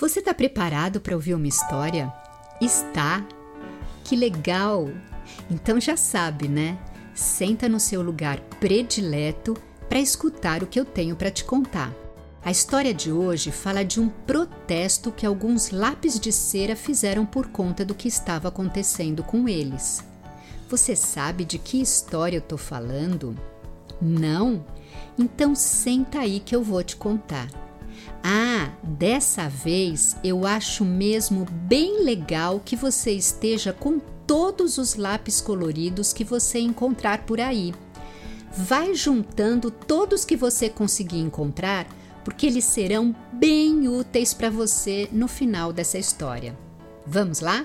Você está preparado para ouvir uma história? Está? Que legal! Então já sabe, né? Senta no seu lugar predileto para escutar o que eu tenho para te contar. A história de hoje fala de um protesto que alguns lápis de cera fizeram por conta do que estava acontecendo com eles. Você sabe de que história eu estou falando? Não? Então senta aí que eu vou te contar. Ah, dessa vez eu acho mesmo bem legal que você esteja com todos os lápis coloridos que você encontrar por aí. Vai juntando todos que você conseguir encontrar, porque eles serão bem úteis para você no final dessa história. Vamos lá?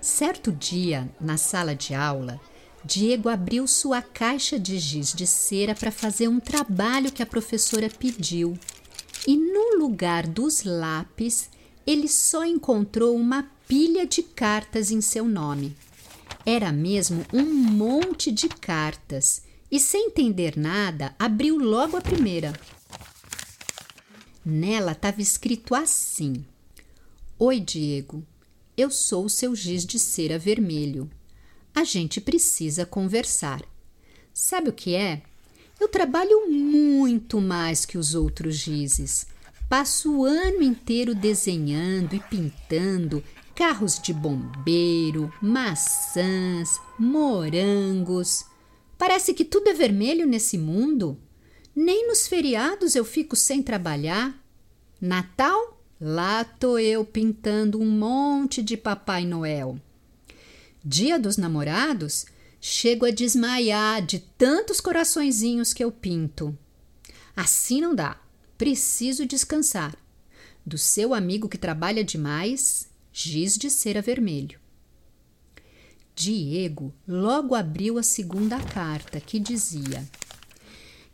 Certo dia, na sala de aula, Diego abriu sua caixa de giz de cera para fazer um trabalho que a professora pediu. E no lugar dos lápis, ele só encontrou uma pilha de cartas em seu nome. Era mesmo um monte de cartas e, sem entender nada, abriu logo a primeira. Nela estava escrito assim: Oi, Diego, eu sou o seu giz de cera vermelho a gente precisa conversar. Sabe o que é? Eu trabalho muito mais que os outros gizes. Passo o ano inteiro desenhando e pintando carros de bombeiro, maçãs, morangos. Parece que tudo é vermelho nesse mundo. Nem nos feriados eu fico sem trabalhar. Natal? Lá tô eu pintando um monte de Papai Noel. Dia dos Namorados, chego a desmaiar de tantos coraçõezinhos que eu pinto. Assim não dá. Preciso descansar. Do seu amigo que trabalha demais, giz de cera vermelho. Diego logo abriu a segunda carta, que dizia: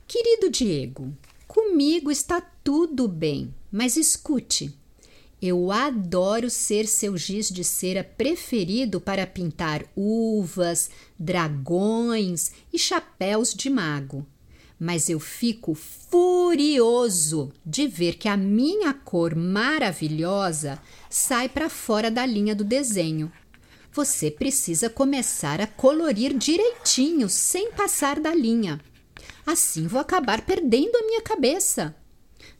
Querido Diego, comigo está tudo bem, mas escute. Eu adoro ser seu giz de cera preferido para pintar uvas, dragões e chapéus de mago. Mas eu fico furioso de ver que a minha cor maravilhosa sai para fora da linha do desenho. Você precisa começar a colorir direitinho, sem passar da linha. Assim vou acabar perdendo a minha cabeça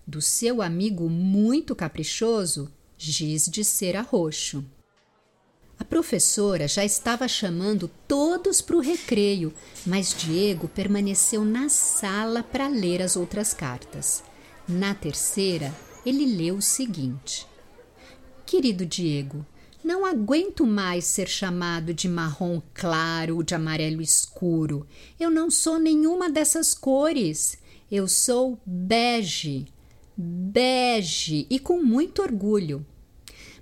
do seu amigo muito caprichoso, giz de cera roxo. A professora já estava chamando todos para o recreio, mas Diego permaneceu na sala para ler as outras cartas. Na terceira, ele leu o seguinte: Querido Diego, não aguento mais ser chamado de marrom claro ou de amarelo escuro. Eu não sou nenhuma dessas cores. Eu sou bege bege e com muito orgulho.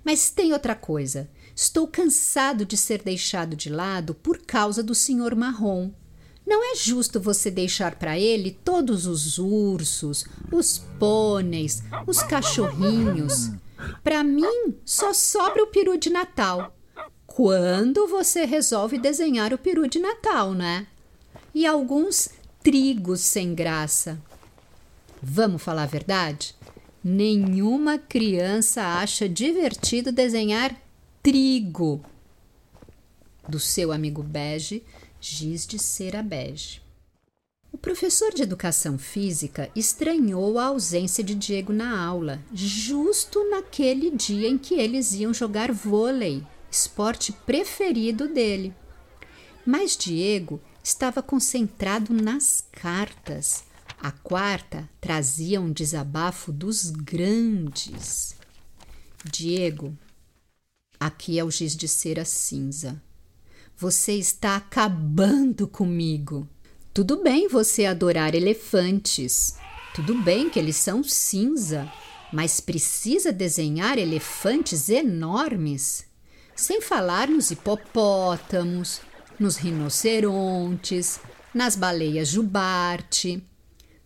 Mas tem outra coisa. Estou cansado de ser deixado de lado por causa do senhor marrom. Não é justo você deixar para ele todos os ursos, os pôneis, os cachorrinhos. Para mim, só sobra o peru de Natal. Quando você resolve desenhar o peru de Natal, né? E alguns trigos sem graça. Vamos falar a verdade? Nenhuma criança acha divertido desenhar trigo. Do seu amigo bege, giz de cera bege. O professor de educação física estranhou a ausência de Diego na aula, justo naquele dia em que eles iam jogar vôlei, esporte preferido dele. Mas Diego estava concentrado nas cartas a quarta trazia um desabafo dos grandes. Diego, aqui é o giz de cera cinza. Você está acabando comigo. Tudo bem você adorar elefantes. Tudo bem que eles são cinza, mas precisa desenhar elefantes enormes. Sem falar nos hipopótamos, nos rinocerontes, nas baleias jubarte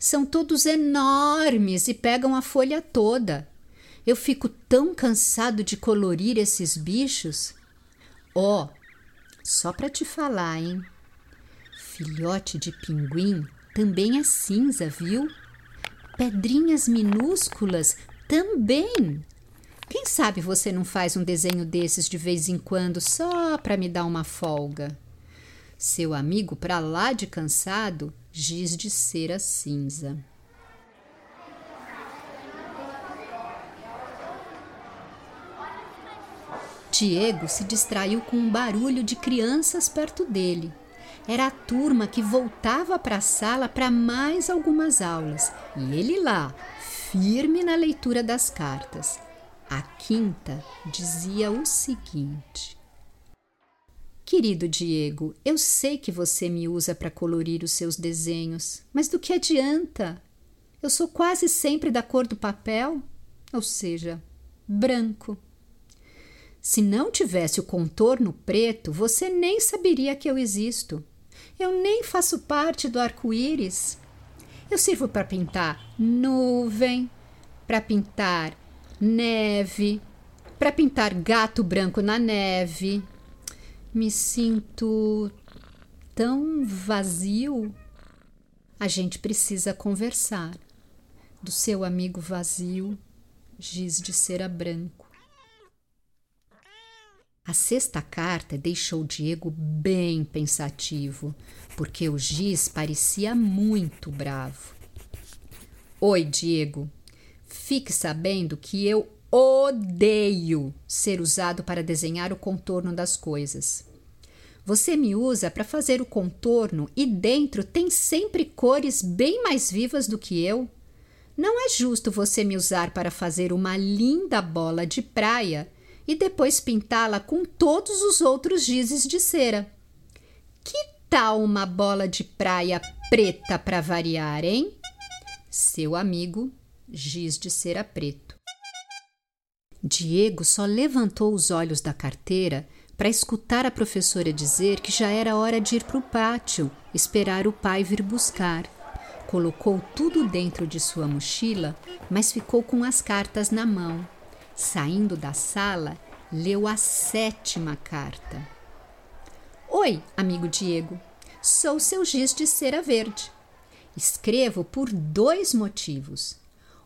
são todos enormes e pegam a folha toda. Eu fico tão cansado de colorir esses bichos. Ó, oh, só para te falar, hein? Filhote de pinguim também é cinza, viu? Pedrinhas minúsculas também. Quem sabe você não faz um desenho desses de vez em quando só para me dar uma folga? Seu amigo, para lá de cansado, giz de cera cinza. Diego se distraiu com um barulho de crianças perto dele. Era a turma que voltava para a sala para mais algumas aulas e ele lá, firme na leitura das cartas. A quinta dizia o seguinte: Querido Diego, eu sei que você me usa para colorir os seus desenhos, mas do que adianta? Eu sou quase sempre da cor do papel, ou seja, branco. Se não tivesse o contorno preto, você nem saberia que eu existo. Eu nem faço parte do arco-íris. Eu sirvo para pintar nuvem, para pintar neve, para pintar gato branco na neve. Me sinto tão vazio. A gente precisa conversar. Do seu amigo vazio, giz de cera branco. A sexta carta deixou Diego bem pensativo, porque o giz parecia muito bravo. Oi, Diego, Fique sabendo que eu odeio ser usado para desenhar o contorno das coisas. Você me usa para fazer o contorno e dentro tem sempre cores bem mais vivas do que eu. Não é justo você me usar para fazer uma linda bola de praia e depois pintá-la com todos os outros gizes de cera. Que tal uma bola de praia preta para variar, hein? Seu amigo giz de cera preto. Diego só levantou os olhos da carteira para escutar a professora dizer que já era hora de ir para o pátio, esperar o pai vir buscar. Colocou tudo dentro de sua mochila, mas ficou com as cartas na mão. Saindo da sala, leu a sétima carta. Oi, amigo Diego. Sou seu giz de cera verde. Escrevo por dois motivos.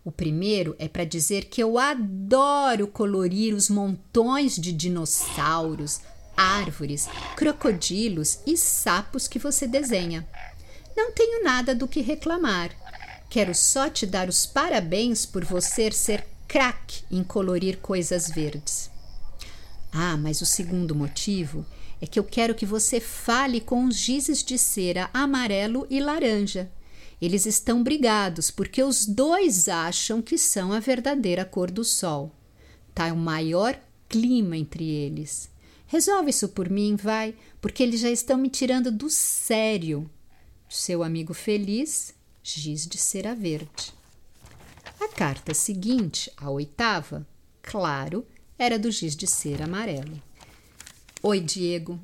O primeiro é para dizer que eu adoro colorir os montões de dinossauros, árvores, crocodilos e sapos que você desenha. Não tenho nada do que reclamar. Quero só te dar os parabéns por você ser craque em colorir coisas verdes. Ah, mas o segundo motivo é que eu quero que você fale com os gizes de cera amarelo e laranja eles estão brigados porque os dois acham que são a verdadeira cor do sol. Tá o maior clima entre eles. Resolve isso por mim, vai, porque eles já estão me tirando do sério. Seu amigo feliz, giz de cera verde. A carta seguinte, a oitava, claro, era do giz de cera amarelo. Oi, Diego.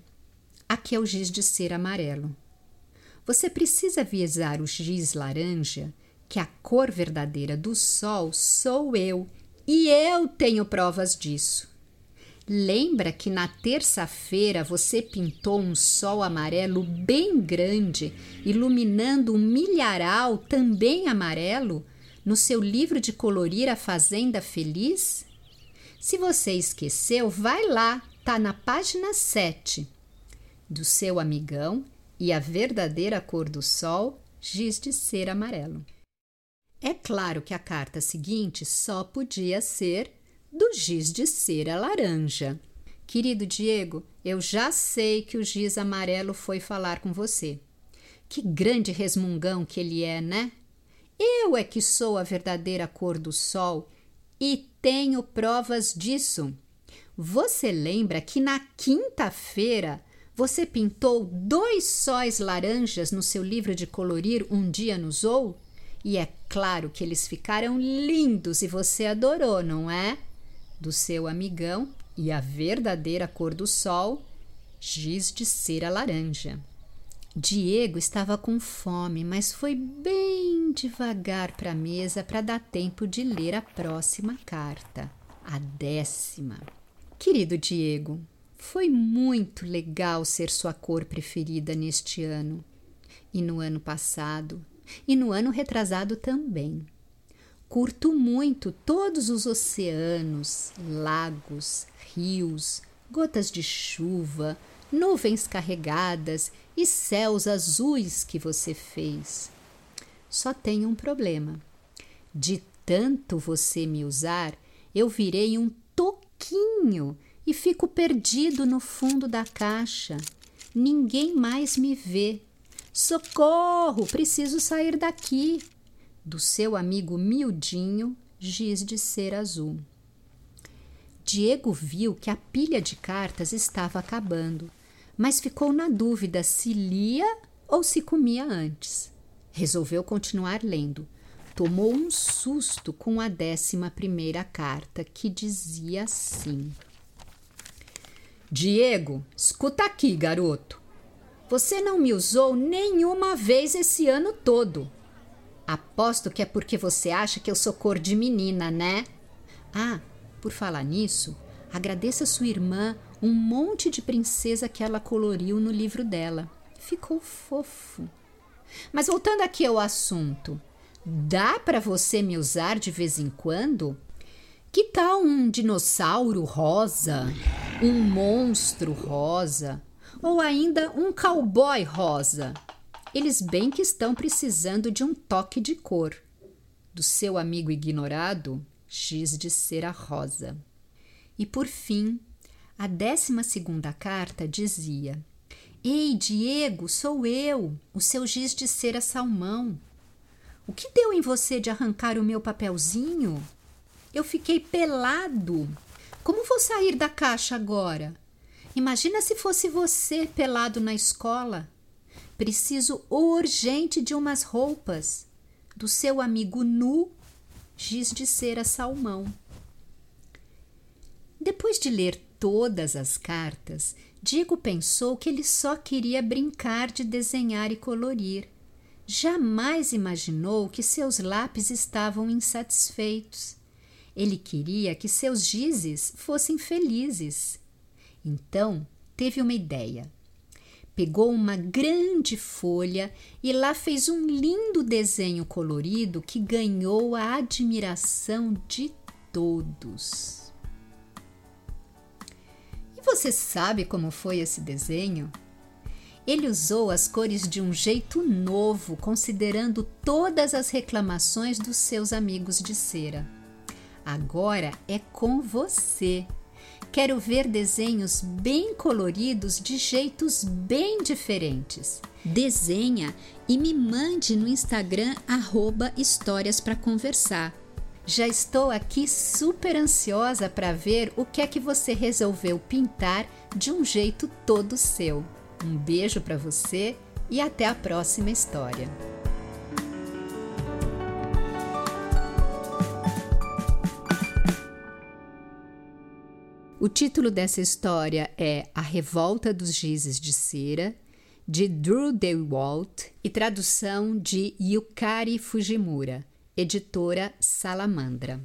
Aqui é o giz de cera amarelo. Você precisa avisar o giz laranja que a cor verdadeira do sol sou eu e eu tenho provas disso. Lembra que na terça-feira você pintou um sol amarelo bem grande, iluminando um milharal também amarelo, no seu livro de colorir A Fazenda Feliz? Se você esqueceu, vai lá, tá na página 7. Do seu amigão e a verdadeira cor do sol giz de ser amarelo. É claro que a carta seguinte só podia ser do giz de cera laranja. Querido Diego, eu já sei que o giz amarelo foi falar com você. Que grande resmungão que ele é, né? Eu é que sou a verdadeira cor do sol e tenho provas disso. Você lembra que na quinta-feira você pintou dois sóis laranjas no seu livro de colorir Um Dia no Zou? E é claro que eles ficaram lindos e você adorou, não é? Do seu amigão e a verdadeira cor do sol, giz de cera laranja. Diego estava com fome, mas foi bem devagar para a mesa para dar tempo de ler a próxima carta, a décima. Querido Diego, foi muito legal ser sua cor preferida neste ano. E no ano passado e no ano retrasado também. Curto muito todos os oceanos, lagos, rios, gotas de chuva, nuvens carregadas e céus azuis que você fez. Só tenho um problema. De tanto você me usar, eu virei um toquinho e fico perdido no fundo da caixa. Ninguém mais me vê. Socorro! Preciso sair daqui. Do seu amigo miudinho, giz de ser azul. Diego viu que a pilha de cartas estava acabando, mas ficou na dúvida se lia ou se comia antes. Resolveu continuar lendo. Tomou um susto com a décima primeira carta, que dizia assim: Diego, escuta aqui, garoto. Você não me usou nenhuma vez esse ano todo. Aposto que é porque você acha que eu sou cor de menina, né? Ah, por falar nisso, agradeça sua irmã um monte de princesa que ela coloriu no livro dela. Ficou fofo. Mas voltando aqui ao assunto, dá para você me usar de vez em quando? Que tal um dinossauro rosa, um monstro rosa ou ainda um cowboy rosa? Eles bem que estão precisando de um toque de cor. Do seu amigo ignorado, giz de cera rosa. E por fim, a décima segunda carta dizia: Ei, Diego, sou eu, o seu giz de cera salmão. O que deu em você de arrancar o meu papelzinho? Eu fiquei pelado. Como vou sair da caixa agora? Imagina se fosse você pelado na escola. Preciso urgente de umas roupas. Do seu amigo nu, giz de cera salmão. Depois de ler todas as cartas, Diego pensou que ele só queria brincar de desenhar e colorir. Jamais imaginou que seus lápis estavam insatisfeitos. Ele queria que seus gizes fossem felizes. Então teve uma ideia pegou uma grande folha e lá fez um lindo desenho colorido que ganhou a admiração de todos. E você sabe como foi esse desenho? Ele usou as cores de um jeito novo, considerando todas as reclamações dos seus amigos de cera. Agora é com você. Quero ver desenhos bem coloridos de jeitos bem diferentes. Desenha e me mande no Instagram arroba histórias para conversar. Já estou aqui super ansiosa para ver o que é que você resolveu pintar de um jeito todo seu. Um beijo para você e até a próxima história. O título dessa história é A Revolta dos Gizes de Cera, de Drew DeWalt e tradução de Yukari Fujimura, editora Salamandra.